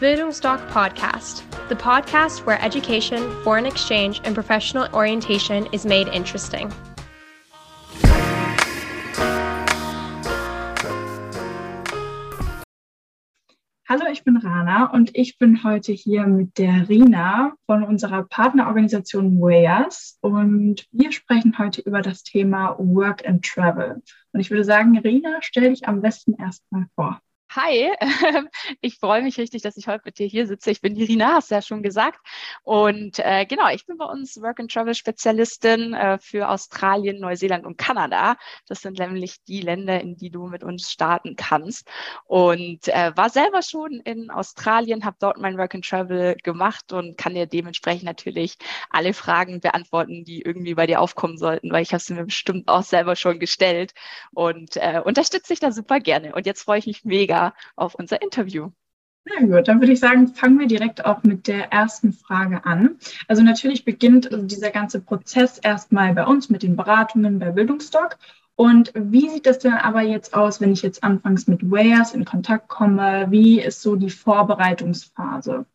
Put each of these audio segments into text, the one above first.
Bildungsdoc Podcast, the podcast where education, foreign exchange, and professional orientation is made interesting. Hallo, ich bin Rana und ich bin heute hier mit der Rina von unserer Partnerorganisation WEAS und wir sprechen heute über das Thema Work and Travel. Und ich würde sagen, Rina, stell dich am besten erstmal vor. Hi, ich freue mich richtig, dass ich heute mit dir hier sitze. Ich bin die Rina, hast du ja schon gesagt. Und äh, genau, ich bin bei uns Work and Travel Spezialistin äh, für Australien, Neuseeland und Kanada. Das sind nämlich die Länder, in die du mit uns starten kannst. Und äh, war selber schon in Australien, habe dort mein Work and Travel gemacht und kann dir dementsprechend natürlich alle Fragen beantworten, die irgendwie bei dir aufkommen sollten, weil ich habe sie mir bestimmt auch selber schon gestellt und äh, unterstütze dich da super gerne. Und jetzt freue ich mich mega auf unser Interview. Na gut, dann würde ich sagen, fangen wir direkt auch mit der ersten Frage an. Also natürlich beginnt dieser ganze Prozess erstmal bei uns mit den Beratungen bei Bildungsdoc. Und wie sieht das denn aber jetzt aus, wenn ich jetzt anfangs mit Wares in Kontakt komme? Wie ist so die Vorbereitungsphase?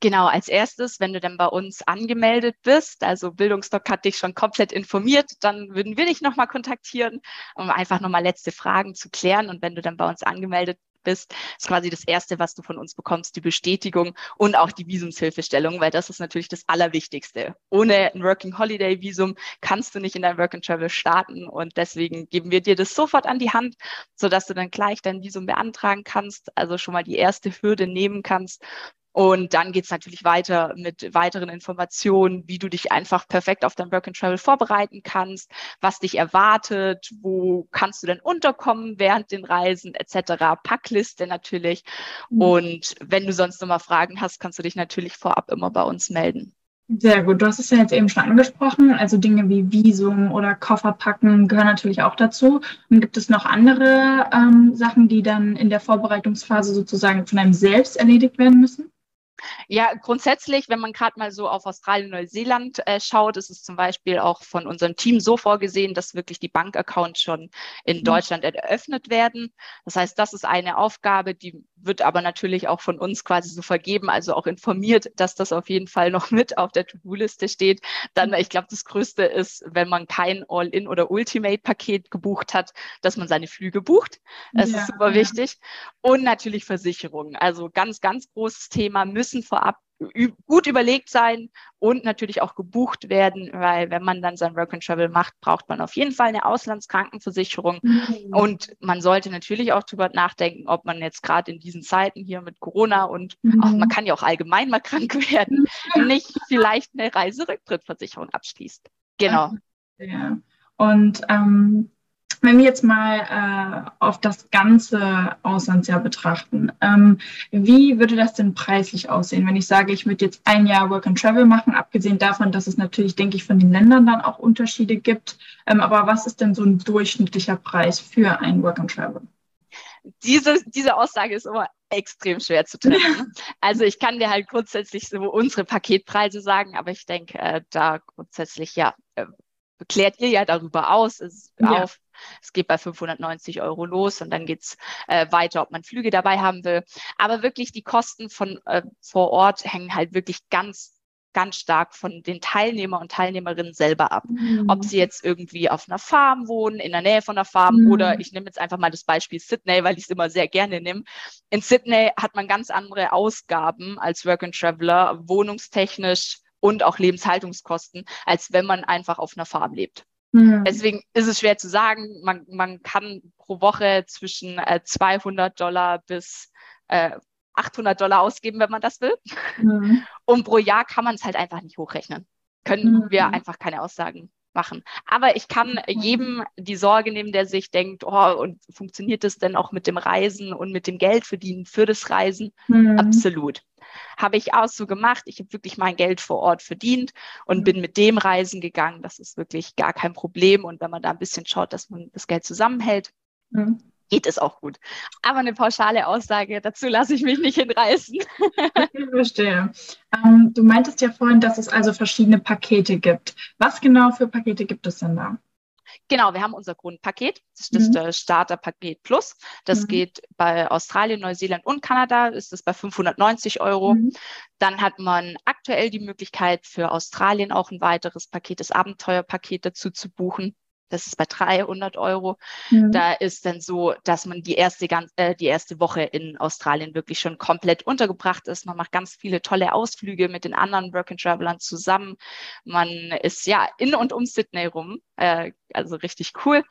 Genau, als erstes, wenn du dann bei uns angemeldet bist, also Bildungsdoc hat dich schon komplett informiert, dann würden wir dich nochmal kontaktieren, um einfach nochmal letzte Fragen zu klären. Und wenn du dann bei uns angemeldet bist, ist quasi das Erste, was du von uns bekommst, die Bestätigung und auch die Visumshilfestellung, weil das ist natürlich das Allerwichtigste. Ohne ein Working Holiday Visum kannst du nicht in dein Work and Travel starten und deswegen geben wir dir das sofort an die Hand, sodass du dann gleich dein Visum beantragen kannst, also schon mal die erste Hürde nehmen kannst und dann geht's natürlich weiter mit weiteren Informationen, wie du dich einfach perfekt auf dein Work and Travel vorbereiten kannst, was dich erwartet, wo kannst du denn unterkommen während den Reisen etc. Packliste natürlich. Mhm. Und wenn du sonst nochmal Fragen hast, kannst du dich natürlich vorab immer bei uns melden. Sehr gut. Du hast es ja jetzt eben schon angesprochen. Also Dinge wie Visum oder Koffer packen gehören natürlich auch dazu. Und gibt es noch andere ähm, Sachen, die dann in der Vorbereitungsphase sozusagen von einem selbst erledigt werden müssen? Ja, grundsätzlich, wenn man gerade mal so auf Australien, Neuseeland äh, schaut, ist es zum Beispiel auch von unserem Team so vorgesehen, dass wirklich die Bankaccounts schon in mhm. Deutschland eröffnet werden. Das heißt, das ist eine Aufgabe, die wird aber natürlich auch von uns quasi so vergeben, also auch informiert, dass das auf jeden Fall noch mit auf der To-Do-Liste steht. Dann, ich glaube, das Größte ist, wenn man kein All-In oder Ultimate-Paket gebucht hat, dass man seine Flüge bucht. Das ja, ist super ja. wichtig. Und natürlich Versicherungen. Also ganz, ganz großes Thema müssen vorab gut überlegt sein und natürlich auch gebucht werden, weil wenn man dann sein Work and Travel macht, braucht man auf jeden Fall eine Auslandskrankenversicherung mhm. und man sollte natürlich auch darüber nachdenken, ob man jetzt gerade in diesen Zeiten hier mit Corona und mhm. auch, man kann ja auch allgemein mal krank werden, nicht vielleicht eine Reiserücktrittversicherung abschließt. Genau. Ja. Und ähm, wenn wir jetzt mal äh, auf das ganze Auslandsjahr betrachten, ähm, wie würde das denn preislich aussehen, wenn ich sage, ich würde jetzt ein Jahr Work and Travel machen, abgesehen davon, dass es natürlich, denke ich, von den Ländern dann auch Unterschiede gibt. Ähm, aber was ist denn so ein durchschnittlicher Preis für ein Work and Travel? Diese, diese Aussage ist immer extrem schwer zu treffen. Also ich kann dir halt grundsätzlich so unsere Paketpreise sagen, aber ich denke, äh, da grundsätzlich ja äh, klärt ihr ja darüber aus, es, ja. auf. Es geht bei 590 Euro los und dann geht's äh, weiter, ob man Flüge dabei haben will. Aber wirklich die Kosten von äh, vor Ort hängen halt wirklich ganz ganz stark von den Teilnehmer und Teilnehmerinnen selber ab. Mhm. Ob sie jetzt irgendwie auf einer Farm wohnen, in der Nähe von einer Farm mhm. oder ich nehme jetzt einfach mal das Beispiel Sydney, weil ich es immer sehr gerne nehme. In Sydney hat man ganz andere Ausgaben als Work and Traveler, wohnungstechnisch, und auch Lebenshaltungskosten, als wenn man einfach auf einer Farm lebt. Mhm. Deswegen ist es schwer zu sagen. Man, man kann pro Woche zwischen äh, 200 Dollar bis äh, 800 Dollar ausgeben, wenn man das will. Mhm. Und pro Jahr kann man es halt einfach nicht hochrechnen. Können mhm. wir einfach keine Aussagen machen. Aber ich kann jedem die Sorge nehmen, der sich denkt, oh, und funktioniert das denn auch mit dem Reisen und mit dem Geld verdienen für das Reisen? Mhm. Absolut. Habe ich auch so gemacht. Ich habe wirklich mein Geld vor Ort verdient und mhm. bin mit dem Reisen gegangen. Das ist wirklich gar kein Problem. Und wenn man da ein bisschen schaut, dass man das Geld zusammenhält, mhm geht es auch gut. Aber eine pauschale Aussage, dazu lasse ich mich nicht hinreißen. Ich verstehe. Ähm, du meintest ja vorhin, dass es also verschiedene Pakete gibt. Was genau für Pakete gibt es denn da? Genau, wir haben unser Grundpaket. Das ist das mhm. Starterpaket Plus. Das mhm. geht bei Australien, Neuseeland und Kanada, ist das bei 590 Euro. Mhm. Dann hat man aktuell die Möglichkeit für Australien auch ein weiteres Paket, das Abenteuerpaket dazu zu buchen. Das ist bei 300 Euro. Mhm. Da ist dann so, dass man die erste, äh, die erste Woche in Australien wirklich schon komplett untergebracht ist. Man macht ganz viele tolle Ausflüge mit den anderen Work and Travelern zusammen. Man ist ja in und um Sydney rum. Äh, also richtig cool.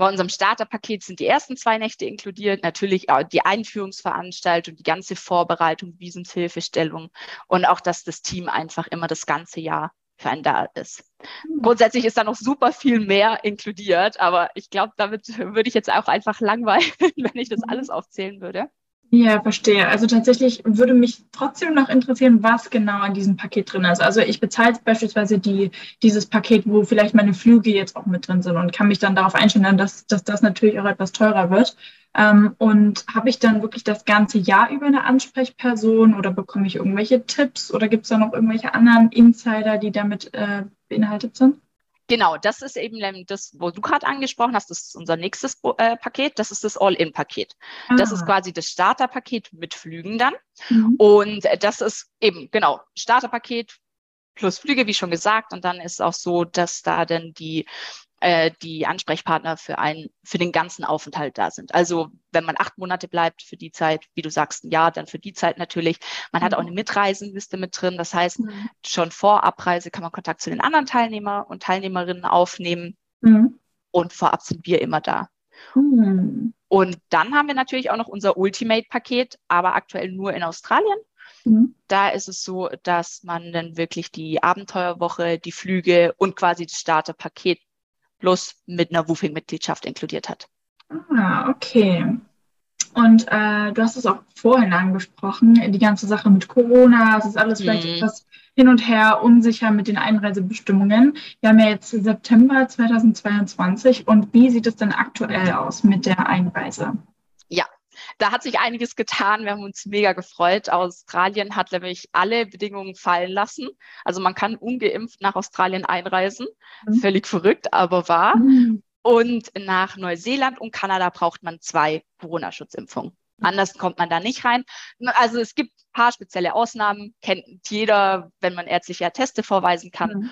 Bei unserem Starterpaket sind die ersten zwei Nächte inkludiert, natürlich auch die Einführungsveranstaltung, die ganze Vorbereitung, Visumshilfestellung und auch, dass das Team einfach immer das ganze Jahr für einen da ist. Hm. Grundsätzlich ist da noch super viel mehr inkludiert, aber ich glaube, damit würde ich jetzt auch einfach langweilen, wenn ich das alles aufzählen würde. Ja, verstehe. Also tatsächlich würde mich trotzdem noch interessieren, was genau an diesem Paket drin ist. Also ich bezahle beispielsweise die, dieses Paket, wo vielleicht meine Flüge jetzt auch mit drin sind und kann mich dann darauf einstellen, dass, dass das natürlich auch etwas teurer wird. Ähm, und habe ich dann wirklich das ganze Jahr über eine Ansprechperson oder bekomme ich irgendwelche Tipps oder gibt es da noch irgendwelche anderen Insider, die damit äh, beinhaltet sind? Genau, das ist eben das, wo du gerade angesprochen hast, das ist unser nächstes äh, Paket, das ist das All-In-Paket. Ah. Das ist ah. quasi das Starterpaket mit Flügen dann. Mhm. Und das ist eben, genau, Starterpaket plus Flüge, wie schon gesagt. Und dann ist auch so, dass da dann die äh, die Ansprechpartner für einen, für den ganzen Aufenthalt da sind. Also wenn man acht Monate bleibt für die Zeit, wie du sagst, ein Jahr, dann für die Zeit natürlich. Man mhm. hat auch eine Mitreisenliste mit drin. Das heißt, mhm. schon vor Abreise kann man Kontakt zu den anderen Teilnehmer und Teilnehmerinnen aufnehmen. Mhm. Und vorab sind wir immer da. Mhm. Und dann haben wir natürlich auch noch unser Ultimate-Paket, aber aktuell nur in Australien. Mhm. Da ist es so, dass man dann wirklich die Abenteuerwoche, die Flüge und quasi das Starterpaket plus mit einer Woofing-Mitgliedschaft inkludiert hat. Ah, okay. Und äh, du hast es auch vorhin angesprochen, die ganze Sache mit Corona, es ist alles vielleicht mhm. etwas hin und her unsicher mit den Einreisebestimmungen. Wir haben ja jetzt September 2022 und wie sieht es denn aktuell aus mit der Einreise? Da hat sich einiges getan. Wir haben uns mega gefreut. Australien hat nämlich alle Bedingungen fallen lassen. Also man kann ungeimpft nach Australien einreisen. Mhm. Völlig verrückt, aber wahr. Mhm. Und nach Neuseeland und Kanada braucht man zwei Corona-Schutzimpfungen. Mhm. Anders kommt man da nicht rein. Also es gibt ein paar spezielle Ausnahmen, kennt jeder, wenn man ärztliche Atteste vorweisen kann. Mhm.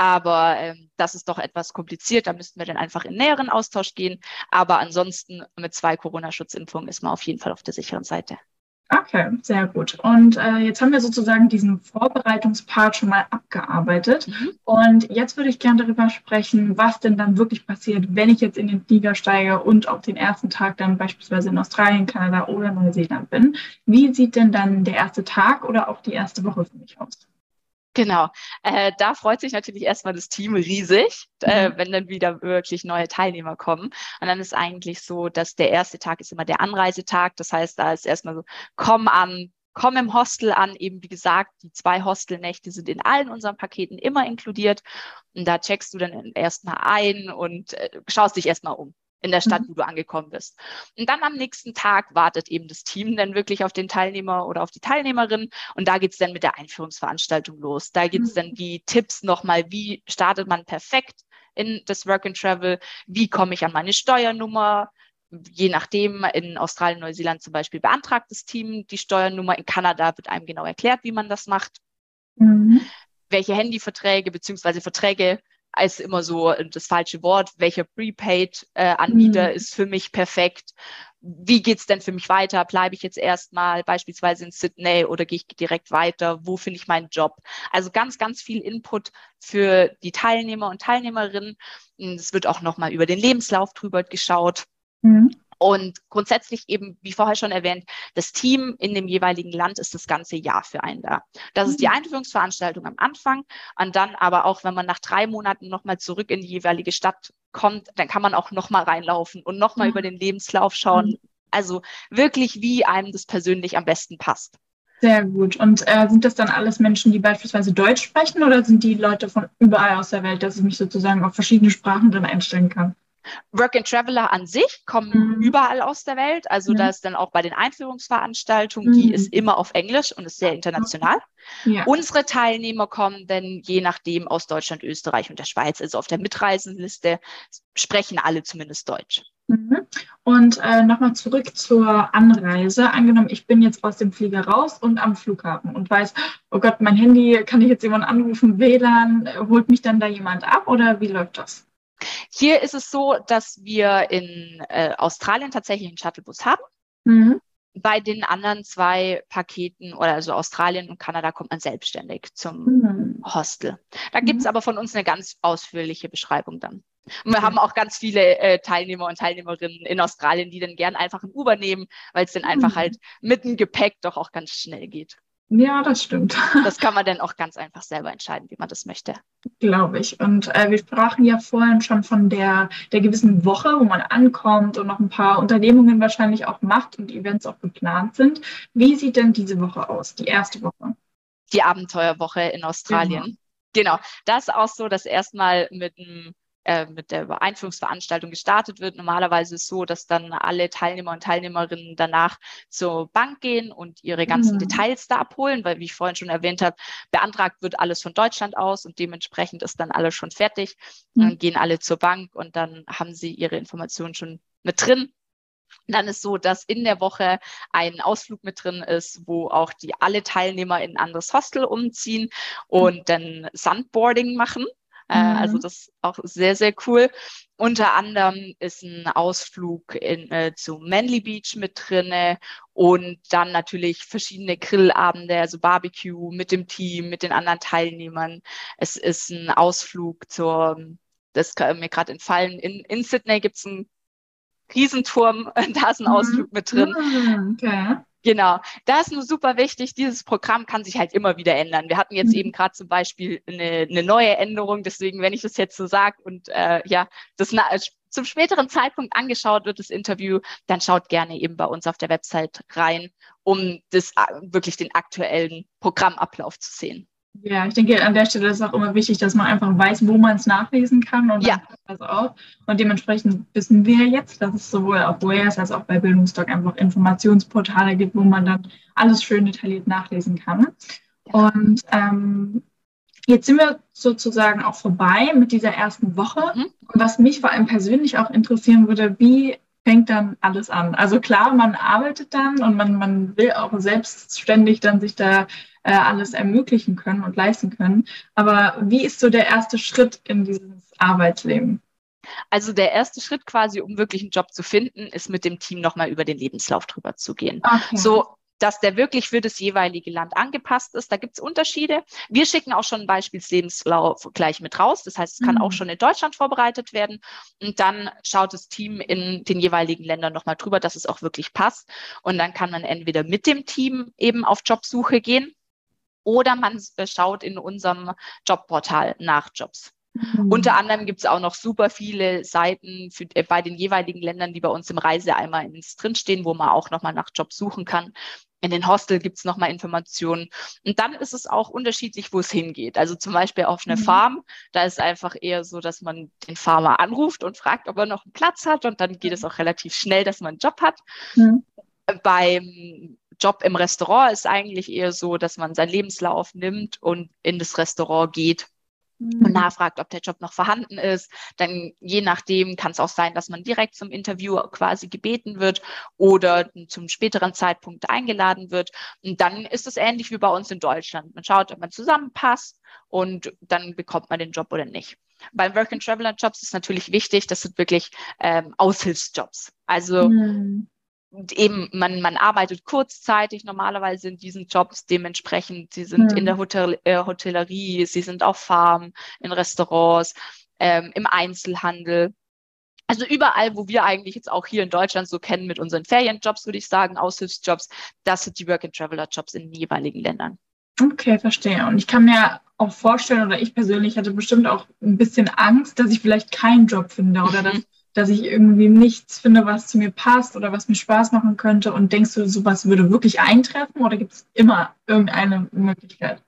Aber ähm, das ist doch etwas kompliziert. Da müssten wir dann einfach in näheren Austausch gehen. Aber ansonsten mit zwei Corona-Schutzimpfungen ist man auf jeden Fall auf der sicheren Seite. Okay, sehr gut. Und äh, jetzt haben wir sozusagen diesen Vorbereitungspart schon mal abgearbeitet. Mhm. Und jetzt würde ich gerne darüber sprechen, was denn dann wirklich passiert, wenn ich jetzt in den Flieger steige und auch den ersten Tag dann beispielsweise in Australien, Kanada oder Neuseeland bin. Wie sieht denn dann der erste Tag oder auch die erste Woche für mich aus? Genau, äh, da freut sich natürlich erstmal das Team riesig, äh, mhm. äh, wenn dann wieder wirklich neue Teilnehmer kommen. Und dann ist eigentlich so, dass der erste Tag ist immer der Anreisetag. Das heißt, da ist erstmal so, komm an, komm im Hostel an. Eben wie gesagt, die zwei Hostelnächte sind in allen unseren Paketen immer inkludiert. Und da checkst du dann erstmal ein und äh, schaust dich erstmal um in der Stadt, mhm. wo du angekommen bist. Und dann am nächsten Tag wartet eben das Team dann wirklich auf den Teilnehmer oder auf die Teilnehmerin. Und da geht's dann mit der Einführungsveranstaltung los. Da gibt's mhm. dann die Tipps nochmal, wie startet man perfekt in das Work and Travel, wie komme ich an meine Steuernummer. Je nachdem, in Australien, Neuseeland zum Beispiel beantragt das Team die Steuernummer. In Kanada wird einem genau erklärt, wie man das macht. Mhm. Welche Handyverträge beziehungsweise Verträge ist immer so das falsche Wort. Welcher Prepaid-Anbieter äh, mhm. ist für mich perfekt? Wie geht's denn für mich weiter? Bleibe ich jetzt erstmal beispielsweise in Sydney oder gehe ich direkt weiter? Wo finde ich meinen Job? Also ganz, ganz viel Input für die Teilnehmer und Teilnehmerinnen. Es wird auch nochmal über den Lebenslauf drüber geschaut. Mhm. Und grundsätzlich eben, wie vorher schon erwähnt, das Team in dem jeweiligen Land ist das ganze Jahr für einen da. Das ist die mhm. Einführungsveranstaltung am Anfang und dann aber auch, wenn man nach drei Monaten nochmal zurück in die jeweilige Stadt kommt, dann kann man auch nochmal reinlaufen und nochmal mhm. über den Lebenslauf schauen. Mhm. Also wirklich, wie einem das persönlich am besten passt. Sehr gut. Und äh, sind das dann alles Menschen, die beispielsweise Deutsch sprechen oder sind die Leute von überall aus der Welt, dass ich mich sozusagen auf verschiedene Sprachen dann einstellen kann? Work and Traveler an sich kommen mhm. überall aus der Welt. Also mhm. da ist dann auch bei den Einführungsveranstaltungen, die mhm. ist immer auf Englisch und ist sehr international. Ja. Unsere Teilnehmer kommen dann je nachdem aus Deutschland, Österreich und der Schweiz. Also auf der Mitreisenliste sprechen alle zumindest Deutsch. Mhm. Und äh, nochmal zurück zur Anreise. Angenommen, ich bin jetzt aus dem Flieger raus und am Flughafen und weiß, oh Gott, mein Handy, kann ich jetzt jemanden anrufen, WLAN, holt mich dann da jemand ab oder wie läuft das? Hier ist es so, dass wir in äh, Australien tatsächlich einen Shuttlebus haben. Mhm. Bei den anderen zwei Paketen oder also Australien und Kanada kommt man selbstständig zum mhm. Hostel. Da gibt es mhm. aber von uns eine ganz ausführliche Beschreibung dann. Und wir haben auch ganz viele äh, Teilnehmer und Teilnehmerinnen in Australien, die dann gern einfach ein Uber nehmen, weil es dann einfach mhm. halt mit dem Gepäck doch auch ganz schnell geht. Ja, das stimmt. Das kann man dann auch ganz einfach selber entscheiden, wie man das möchte. Glaube ich. Und äh, wir sprachen ja vorhin schon von der, der gewissen Woche, wo man ankommt und noch ein paar Unternehmungen wahrscheinlich auch macht und Events auch geplant sind. Wie sieht denn diese Woche aus, die erste Woche? Die Abenteuerwoche in Australien. Genau. genau. Das ist auch so, dass erstmal mit einem äh, mit der Einführungsveranstaltung gestartet wird. Normalerweise ist es so, dass dann alle Teilnehmer und Teilnehmerinnen danach zur Bank gehen und ihre ganzen mhm. Details da abholen, weil, wie ich vorhin schon erwähnt habe, beantragt wird alles von Deutschland aus und dementsprechend ist dann alles schon fertig. Mhm. Dann gehen alle zur Bank und dann haben sie ihre Informationen schon mit drin. dann ist so, dass in der Woche ein Ausflug mit drin ist, wo auch die alle Teilnehmer in ein anderes Hostel umziehen und mhm. dann Sandboarding machen. Äh, also mhm. Also das ist auch sehr, sehr cool. Unter anderem ist ein Ausflug in, äh, zu Manly Beach mit drinne und dann natürlich verschiedene Grillabende, also Barbecue mit dem Team, mit den anderen Teilnehmern. Es ist ein Ausflug zur, das kann mir gerade entfallen, in, in Sydney gibt es einen Riesenturm, da ist ein mhm. Ausflug mit drin. Mhm, okay. Genau, da ist nur super wichtig, dieses Programm kann sich halt immer wieder ändern. Wir hatten jetzt mhm. eben gerade zum Beispiel eine, eine, neue Änderung, deswegen, wenn ich das jetzt so sage und äh, ja, das na, zum späteren Zeitpunkt angeschaut wird, das Interview, dann schaut gerne eben bei uns auf der Website rein, um das äh, wirklich den aktuellen Programmablauf zu sehen. Ja, ich denke, an der Stelle ist es auch immer wichtig, dass man einfach weiß, wo man es nachlesen kann und ja. das auch. Und dementsprechend wissen wir jetzt, dass es sowohl auf WEAS als auch bei Bildungsdoc einfach Informationsportale gibt, wo man dann alles schön detailliert nachlesen kann. Und ähm, jetzt sind wir sozusagen auch vorbei mit dieser ersten Woche. Mhm. Und was mich vor allem persönlich auch interessieren würde, wie fängt dann alles an. Also klar, man arbeitet dann und man, man will auch selbstständig dann sich da äh, alles ermöglichen können und leisten können. Aber wie ist so der erste Schritt in dieses Arbeitsleben? Also der erste Schritt quasi, um wirklich einen Job zu finden, ist mit dem Team nochmal über den Lebenslauf drüber zu gehen. Okay. So dass der wirklich für das jeweilige Land angepasst ist. Da gibt es Unterschiede. Wir schicken auch schon einen Beispielslebenslauf gleich mit raus. Das heißt, es kann mhm. auch schon in Deutschland vorbereitet werden. Und dann schaut das Team in den jeweiligen Ländern nochmal drüber, dass es auch wirklich passt. Und dann kann man entweder mit dem Team eben auf Jobsuche gehen oder man schaut in unserem Jobportal nach Jobs. Mhm. Unter anderem gibt es auch noch super viele Seiten für, äh, bei den jeweiligen Ländern, die bei uns im Reiseeimer ins drinstehen, wo man auch nochmal nach Jobs suchen kann. In den Hostel gibt es nochmal Informationen. Und dann ist es auch unterschiedlich, wo es hingeht. Also zum Beispiel auf eine mhm. Farm, da ist einfach eher so, dass man den Farmer anruft und fragt, ob er noch einen Platz hat. Und dann geht es auch relativ schnell, dass man einen Job hat. Mhm. Beim Job im Restaurant ist eigentlich eher so, dass man seinen Lebenslauf nimmt und in das Restaurant geht und mhm. nachfragt, ob der Job noch vorhanden ist. Dann je nachdem kann es auch sein, dass man direkt zum Interview quasi gebeten wird oder zum späteren Zeitpunkt eingeladen wird. Und dann ist es ähnlich wie bei uns in Deutschland. Man schaut, ob man zusammenpasst und dann bekommt man den Job oder nicht. Beim Work and Traveler Jobs ist natürlich wichtig, das sind wirklich ähm, Aushilfsjobs. Also mhm eben, man, man arbeitet kurzzeitig normalerweise in diesen Jobs dementsprechend. Sie sind mhm. in der Hotel, äh, Hotellerie, sie sind auf Farmen, in Restaurants, ähm, im Einzelhandel. Also überall, wo wir eigentlich jetzt auch hier in Deutschland so kennen mit unseren Ferienjobs, würde ich sagen, Aushilfsjobs, das sind die Work-and-Traveler-Jobs in den jeweiligen Ländern. Okay, verstehe. Und ich kann mir auch vorstellen, oder ich persönlich hatte bestimmt auch ein bisschen Angst, dass ich vielleicht keinen Job finde oder dass dass ich irgendwie nichts finde, was zu mir passt oder was mir Spaß machen könnte? Und denkst du, sowas würde wirklich eintreffen oder gibt es immer irgendeine Möglichkeit?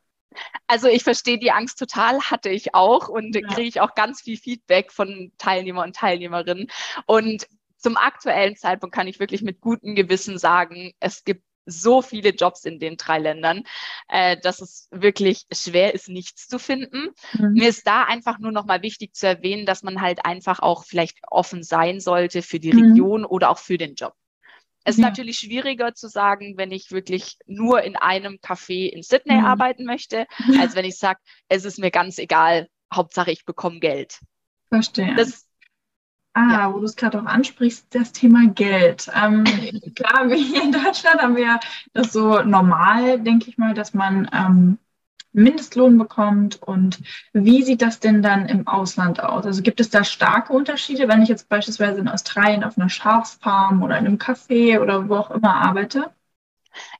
Also ich verstehe die Angst total, hatte ich auch und ja. kriege ich auch ganz viel Feedback von Teilnehmer und Teilnehmerinnen. Und zum aktuellen Zeitpunkt kann ich wirklich mit gutem Gewissen sagen, es gibt so viele Jobs in den drei Ländern, äh, dass es wirklich schwer ist, nichts zu finden. Mhm. Mir ist da einfach nur noch mal wichtig zu erwähnen, dass man halt einfach auch vielleicht offen sein sollte für die mhm. Region oder auch für den Job. Es ist ja. natürlich schwieriger zu sagen, wenn ich wirklich nur in einem Café in Sydney mhm. arbeiten möchte, als wenn ich sage, es ist mir ganz egal, Hauptsache ich bekomme Geld. Verstehe. Das Ah, ja. wo du es gerade auch ansprichst, das Thema Geld. Ähm, klar, wir hier in Deutschland haben wir das so normal, denke ich mal, dass man ähm, Mindestlohn bekommt. Und wie sieht das denn dann im Ausland aus? Also gibt es da starke Unterschiede, wenn ich jetzt beispielsweise in Australien auf einer Schafsfarm oder in einem Café oder wo auch immer arbeite?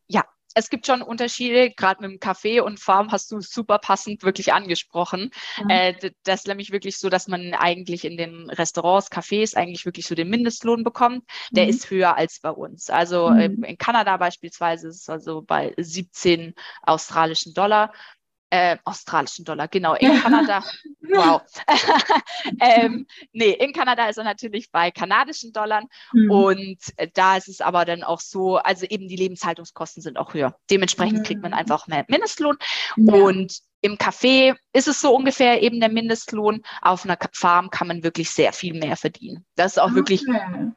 Ja, es gibt schon Unterschiede, gerade mit dem Kaffee und Farm hast du super passend wirklich angesprochen. Mhm. Äh, das ist nämlich wirklich so, dass man eigentlich in den Restaurants, Cafés eigentlich wirklich so den Mindestlohn bekommt. Der mhm. ist höher als bei uns. Also mhm. äh, in Kanada beispielsweise ist es also bei 17 australischen Dollar äh, australischen Dollar, genau, in Kanada, wow. ähm, nee, in Kanada ist er natürlich bei kanadischen Dollar mhm. und äh, da ist es aber dann auch so, also eben die Lebenshaltungskosten sind auch höher. Dementsprechend mhm. kriegt man einfach mehr Mindestlohn ja. und im Café ist es so ungefähr eben der Mindestlohn. Auf einer Farm kann man wirklich sehr viel mehr verdienen. Das ist auch okay. wirklich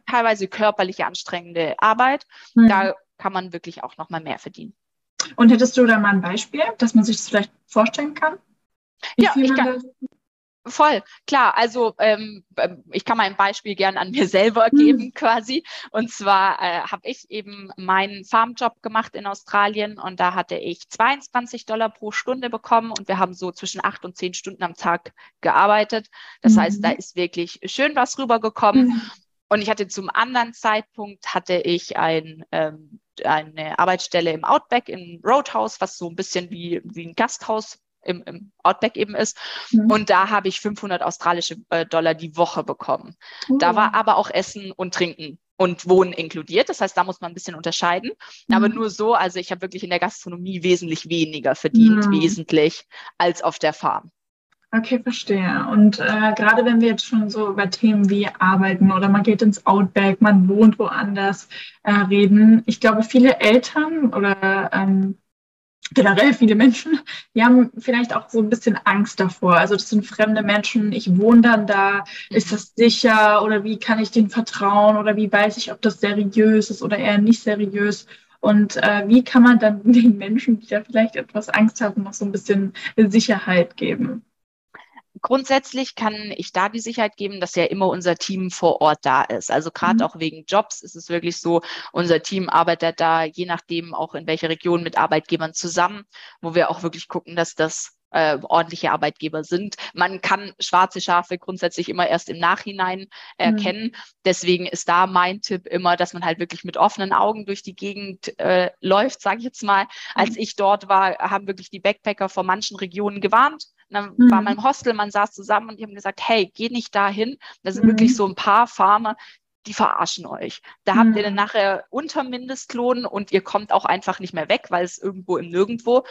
teilweise körperliche anstrengende Arbeit. Mhm. Da kann man wirklich auch noch mal mehr verdienen. Und hättest du da mal ein Beispiel, dass man sich das vielleicht vorstellen kann? ja, ich kann, voll, klar. Also ähm, ähm, ich kann mal ein Beispiel gern an mir selber hm. geben quasi. Und zwar äh, habe ich eben meinen Farmjob gemacht in Australien und da hatte ich 22 Dollar pro Stunde bekommen und wir haben so zwischen acht und zehn Stunden am Tag gearbeitet. Das mhm. heißt, da ist wirklich schön was rübergekommen. Mhm. Und ich hatte zum anderen Zeitpunkt hatte ich ein ähm, eine Arbeitsstelle im Outback in Roadhouse, was so ein bisschen wie, wie ein Gasthaus im, im Outback eben ist. Mhm. Und da habe ich 500 australische äh, Dollar die Woche bekommen. Mhm. Da war aber auch Essen und Trinken und Wohnen inkludiert. Das heißt, da muss man ein bisschen unterscheiden. Mhm. Aber nur so, also ich habe wirklich in der Gastronomie wesentlich weniger verdient, mhm. wesentlich als auf der Farm. Okay, verstehe. Und äh, gerade wenn wir jetzt schon so über Themen wie Arbeiten oder man geht ins Outback, man wohnt woanders äh, reden, ich glaube, viele Eltern oder ähm, generell viele Menschen, die haben vielleicht auch so ein bisschen Angst davor. Also das sind fremde Menschen, ich wohne dann da, ist das sicher oder wie kann ich denen vertrauen oder wie weiß ich, ob das seriös ist oder eher nicht seriös. Und äh, wie kann man dann den Menschen, die da vielleicht etwas Angst haben, noch so ein bisschen Sicherheit geben? Grundsätzlich kann ich da die Sicherheit geben, dass ja immer unser Team vor Ort da ist. Also gerade mhm. auch wegen Jobs ist es wirklich so, unser Team arbeitet da je nachdem auch in welcher Region mit Arbeitgebern zusammen, wo wir auch wirklich gucken, dass das äh, ordentliche Arbeitgeber sind. Man kann schwarze Schafe grundsätzlich immer erst im Nachhinein erkennen. Mhm. Deswegen ist da mein Tipp immer, dass man halt wirklich mit offenen Augen durch die Gegend äh, läuft, sage ich jetzt mal. Als mhm. ich dort war, haben wirklich die Backpacker vor manchen Regionen gewarnt und dann mhm. war mein Hostel, man saß zusammen und die haben gesagt, hey, geh nicht dahin. Da sind mhm. wirklich so ein paar Farmer, die verarschen euch. Da mhm. habt ihr dann mhm. nachher unter Mindestlohn und ihr kommt auch einfach nicht mehr weg, weil es irgendwo im Nirgendwo.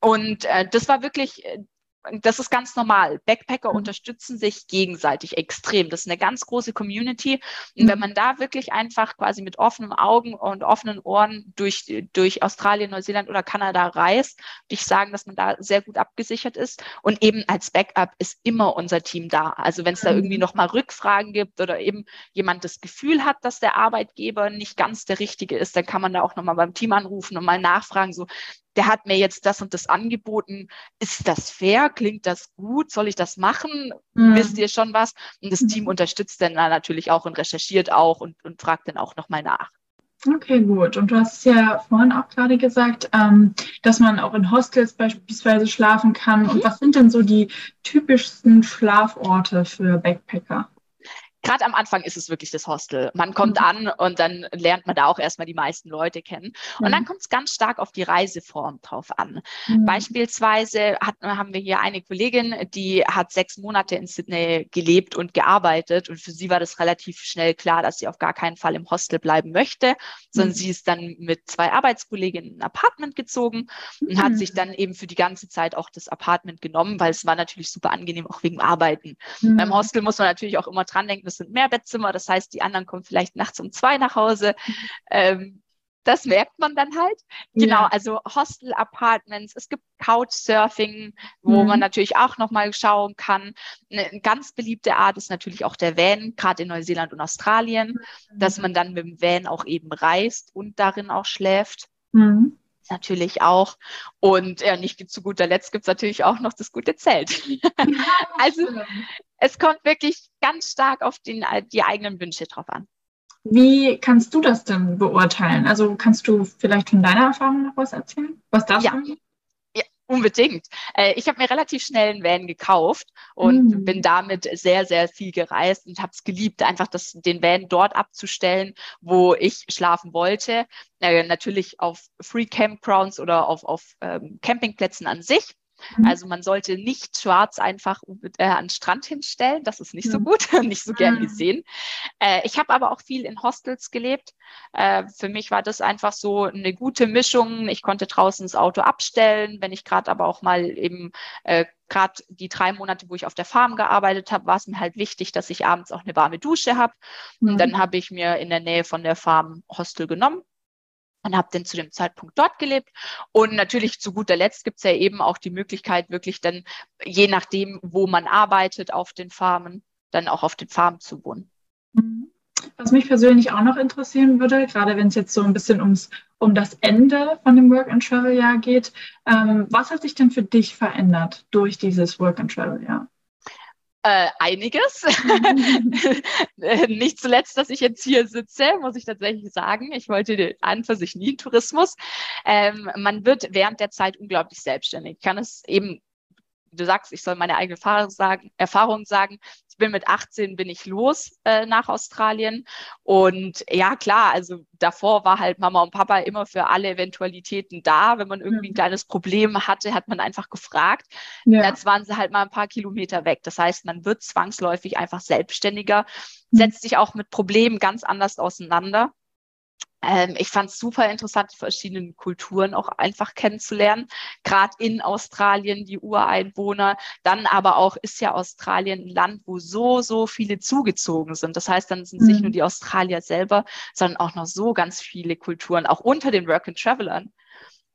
Und äh, das war wirklich äh, das ist ganz normal. Backpacker mhm. unterstützen sich gegenseitig extrem. Das ist eine ganz große Community. Und mhm. wenn man da wirklich einfach quasi mit offenen Augen und offenen Ohren durch, durch Australien, Neuseeland oder Kanada reist, würde ich sagen, dass man da sehr gut abgesichert ist. Und eben als Backup ist immer unser Team da. Also wenn es da irgendwie mhm. nochmal Rückfragen gibt oder eben jemand das Gefühl hat, dass der Arbeitgeber nicht ganz der richtige ist, dann kann man da auch nochmal beim Team anrufen und mal nachfragen, so, der hat mir jetzt das und das angeboten. Ist das fair? Klingt das gut? Soll ich das machen? Mhm. Wisst ihr schon was? Und das Team mhm. unterstützt dann natürlich auch und recherchiert auch und, und fragt dann auch nochmal nach. Okay, gut. Und du hast ja vorhin auch gerade gesagt, ähm, dass man auch in Hostels beispielsweise schlafen kann. Mhm. Und was sind denn so die typischsten Schlaforte für Backpacker? Gerade am Anfang ist es wirklich das Hostel. Man kommt mhm. an und dann lernt man da auch erstmal die meisten Leute kennen. Und mhm. dann kommt es ganz stark auf die Reiseform drauf an. Mhm. Beispielsweise hat, haben wir hier eine Kollegin, die hat sechs Monate in Sydney gelebt und gearbeitet. Und für sie war das relativ schnell klar, dass sie auf gar keinen Fall im Hostel bleiben möchte, sondern mhm. sie ist dann mit zwei Arbeitskolleginnen in ein Apartment gezogen und hat sich mhm. dann eben für die ganze Zeit auch das Apartment genommen, weil es war natürlich super angenehm, auch wegen Arbeiten. Beim mhm. Hostel muss man natürlich auch immer dran denken, es sind mehr Bettzimmer, das heißt, die anderen kommen vielleicht nachts um zwei nach Hause. Ähm, das merkt man dann halt. Genau, ja. also Hostel-Apartments, es gibt Couchsurfing, wo mhm. man natürlich auch nochmal schauen kann. Eine ganz beliebte Art ist natürlich auch der Van, gerade in Neuseeland und Australien, mhm. dass man dann mit dem Van auch eben reist und darin auch schläft. Mhm. Natürlich auch. Und ja, nicht zu guter Letzt gibt es natürlich auch noch das gute Zelt. also es kommt wirklich ganz stark auf den, die eigenen Wünsche drauf an. Wie kannst du das denn beurteilen? Also kannst du vielleicht von deiner Erfahrung noch was erzählen? Was das ja. angeht? Unbedingt. Äh, ich habe mir relativ schnell einen Van gekauft und mm. bin damit sehr, sehr viel gereist und habe es geliebt, einfach das, den Van dort abzustellen, wo ich schlafen wollte. Äh, natürlich auf Free Campgrounds oder auf, auf ähm, Campingplätzen an sich. Mhm. Also man sollte nicht schwarz einfach äh, an den Strand hinstellen. Das ist nicht so mhm. gut, nicht so gern mhm. gesehen. Äh, ich habe aber auch viel in Hostels gelebt. Äh, für mich war das einfach so eine gute Mischung. Ich konnte draußen das Auto abstellen, wenn ich gerade aber auch mal eben äh, gerade die drei Monate, wo ich auf der Farm gearbeitet habe, war es mir halt wichtig, dass ich abends auch eine warme Dusche habe. Und dann habe ich mir in der Nähe von der Farm Hostel genommen und habe dann zu dem Zeitpunkt dort gelebt. Und natürlich zu guter Letzt gibt es ja eben auch die Möglichkeit, wirklich dann, je nachdem, wo man arbeitet auf den Farmen, dann auch auf den Farmen zu wohnen. Mhm. Was mich persönlich auch noch interessieren würde, gerade wenn es jetzt so ein bisschen ums, um das Ende von dem Work-and-Travel-Jahr geht, ähm, was hat sich denn für dich verändert durch dieses Work-and-Travel-Jahr? Äh, einiges. Nicht zuletzt, dass ich jetzt hier sitze, muss ich tatsächlich sagen. Ich wollte an für sich nie in Tourismus. Ähm, man wird während der Zeit unglaublich selbstständig. Ich kann es eben du sagst, ich soll meine eigene Erfahrung sagen, Erfahrung sagen. Ich bin mit 18 bin ich los äh, nach Australien und ja klar, also davor war halt Mama und Papa immer für alle Eventualitäten da. Wenn man irgendwie ein mhm. kleines Problem hatte, hat man einfach gefragt. Ja. Jetzt waren sie halt mal ein paar Kilometer weg. Das heißt, man wird zwangsläufig einfach selbstständiger, mhm. setzt sich auch mit Problemen ganz anders auseinander. Ähm, ich fand es super interessant, die verschiedenen Kulturen auch einfach kennenzulernen. Gerade in Australien, die Ureinwohner. Dann aber auch ist ja Australien ein Land, wo so, so viele zugezogen sind. Das heißt, dann sind es mhm. nicht nur die Australier selber, sondern auch noch so ganz viele Kulturen, auch unter den Work-and-Travelern.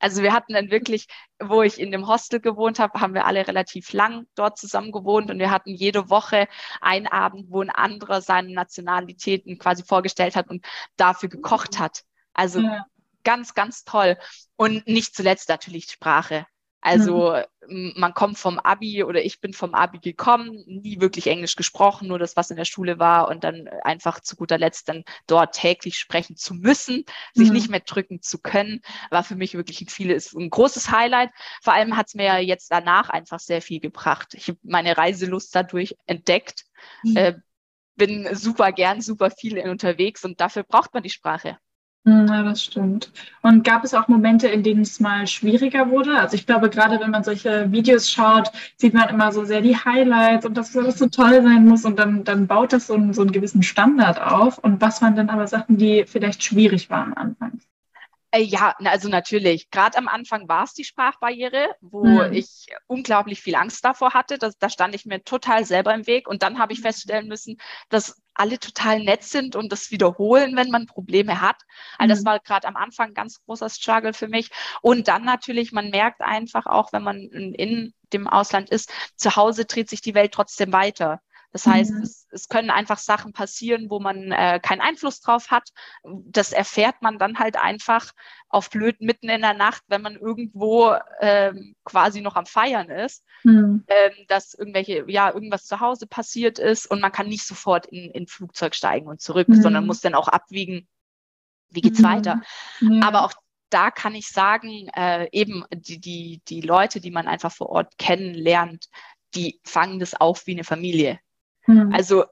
Also wir hatten dann wirklich, wo ich in dem Hostel gewohnt habe, haben wir alle relativ lang dort zusammen gewohnt und wir hatten jede Woche einen Abend, wo ein anderer seine Nationalitäten quasi vorgestellt hat und dafür gekocht hat. Also ja. ganz, ganz toll. Und nicht zuletzt natürlich Sprache. Also mhm. man kommt vom Abi oder ich bin vom Abi gekommen, nie wirklich Englisch gesprochen, nur das, was in der Schule war und dann einfach zu guter Letzt dann dort täglich sprechen zu müssen, sich mhm. nicht mehr drücken zu können, war für mich wirklich ein, vieles, ein großes Highlight. Vor allem hat es mir jetzt danach einfach sehr viel gebracht. Ich habe meine Reiselust dadurch entdeckt, mhm. äh, bin super gern, super viel unterwegs und dafür braucht man die Sprache. Hm, ja, das stimmt. Und gab es auch Momente, in denen es mal schwieriger wurde? Also ich glaube, gerade wenn man solche Videos schaut, sieht man immer so sehr die Highlights und dass alles so toll sein muss und dann, dann baut das so einen, so einen gewissen Standard auf. Und was waren dann aber Sachen, die vielleicht schwierig waren anfangs? Äh, ja, also natürlich. Gerade am Anfang war es die Sprachbarriere, wo mhm. ich unglaublich viel Angst davor hatte. Das, da stand ich mir total selber im Weg. Und dann habe ich hm. feststellen müssen, dass alle total nett sind und das wiederholen, wenn man Probleme hat. Also das mhm. war gerade am Anfang ein ganz großer Struggle für mich. Und dann natürlich, man merkt einfach auch, wenn man in dem Ausland ist, zu Hause dreht sich die Welt trotzdem weiter. Das heißt, mhm. es, es, können einfach Sachen passieren, wo man äh, keinen Einfluss drauf hat. Das erfährt man dann halt einfach auf blöd mitten in der Nacht, wenn man irgendwo ähm, quasi noch am Feiern ist, mhm. ähm, dass irgendwelche, ja, irgendwas zu Hause passiert ist und man kann nicht sofort in, in Flugzeug steigen und zurück, mhm. sondern muss dann auch abwiegen, wie geht's mhm. weiter. Ja. Aber auch da kann ich sagen, äh, eben die, die, die Leute, die man einfach vor Ort kennenlernt, die fangen das auf wie eine Familie. Mhm. Also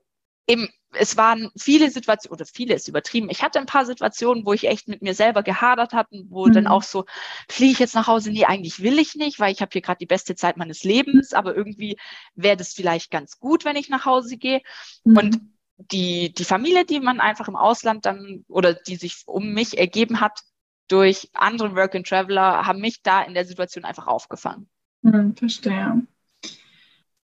eben, es waren viele Situationen, oder viele ist übertrieben. Ich hatte ein paar Situationen, wo ich echt mit mir selber gehadert habe, wo mhm. dann auch so, fliege ich jetzt nach Hause? Nee, eigentlich will ich nicht, weil ich habe hier gerade die beste Zeit meines Lebens, aber irgendwie wäre das vielleicht ganz gut, wenn ich nach Hause gehe. Mhm. Und die, die Familie, die man einfach im Ausland dann oder die sich um mich ergeben hat durch andere Work and Traveler, haben mich da in der Situation einfach aufgefangen. Mhm, verstehe.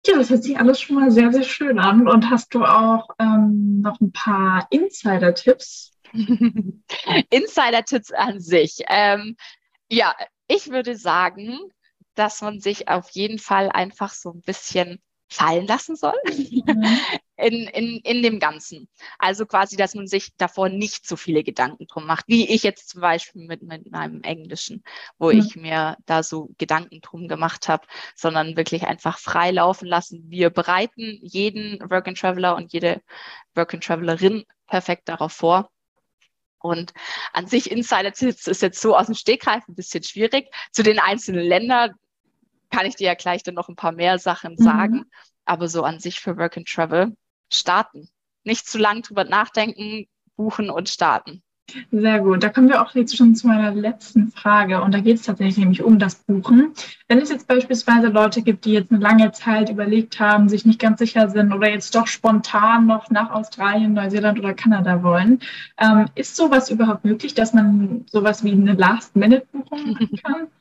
Ja, das hört sich alles schon mal sehr, sehr schön an. Und hast du auch ähm, noch ein paar Insider-Tipps? Insider-Tipps an sich. Ähm, ja, ich würde sagen, dass man sich auf jeden Fall einfach so ein bisschen fallen lassen soll mhm. in, in, in dem Ganzen. Also quasi, dass man sich davor nicht so viele Gedanken drum macht, wie ich jetzt zum Beispiel mit, mit meinem Englischen, wo mhm. ich mir da so Gedanken drum gemacht habe, sondern wirklich einfach frei laufen lassen. Wir bereiten jeden Work and Traveler und jede Work and Travelerin perfekt darauf vor. Und an sich Insider-Tipps ist jetzt so aus dem Stegreif ein bisschen schwierig. Zu den einzelnen Ländern kann ich dir ja gleich dann noch ein paar mehr Sachen mhm. sagen. Mhm. Aber so an sich für Work and Travel starten. Nicht zu lang drüber nachdenken, buchen und starten. Sehr gut. Da kommen wir auch jetzt schon zu meiner letzten Frage. Und da geht es tatsächlich nämlich um das Buchen. Wenn es jetzt beispielsweise Leute gibt, die jetzt eine lange Zeit überlegt haben, sich nicht ganz sicher sind oder jetzt doch spontan noch nach Australien, Neuseeland oder Kanada wollen, ähm, ist sowas überhaupt möglich, dass man sowas wie eine Last-Minute-Buchung machen kann?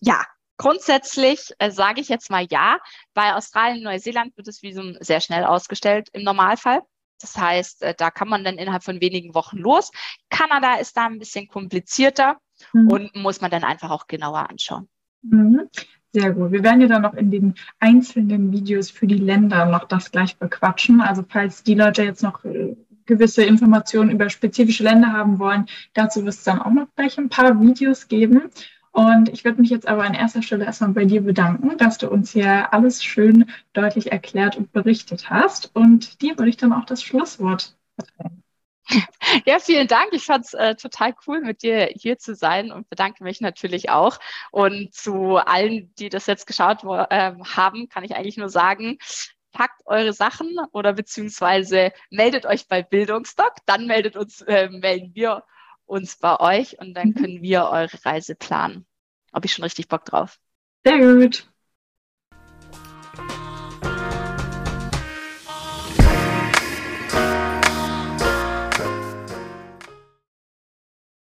Ja, Grundsätzlich äh, sage ich jetzt mal ja. Bei Australien, Neuseeland wird das Visum sehr schnell ausgestellt im Normalfall. Das heißt, äh, da kann man dann innerhalb von wenigen Wochen los. Kanada ist da ein bisschen komplizierter mhm. und muss man dann einfach auch genauer anschauen. Mhm. Sehr gut. Wir werden ja dann noch in den einzelnen Videos für die Länder noch das gleich bequatschen. Also falls die Leute jetzt noch äh, gewisse Informationen über spezifische Länder haben wollen, dazu wird es dann auch noch gleich ein paar Videos geben. Und ich würde mich jetzt aber an erster Stelle erstmal bei dir bedanken, dass du uns hier alles schön deutlich erklärt und berichtet hast. Und dir würde ich dann auch das Schlusswort verteilen. Ja, vielen Dank. Ich fand es äh, total cool, mit dir hier zu sein und bedanke mich natürlich auch. Und zu allen, die das jetzt geschaut äh, haben, kann ich eigentlich nur sagen, packt eure Sachen oder beziehungsweise meldet euch bei Bildungsdoc, dann meldet uns, äh, melden wir uns bei euch und dann mhm. können wir eure Reise planen. Habe ich schon richtig Bock drauf. Sehr gut.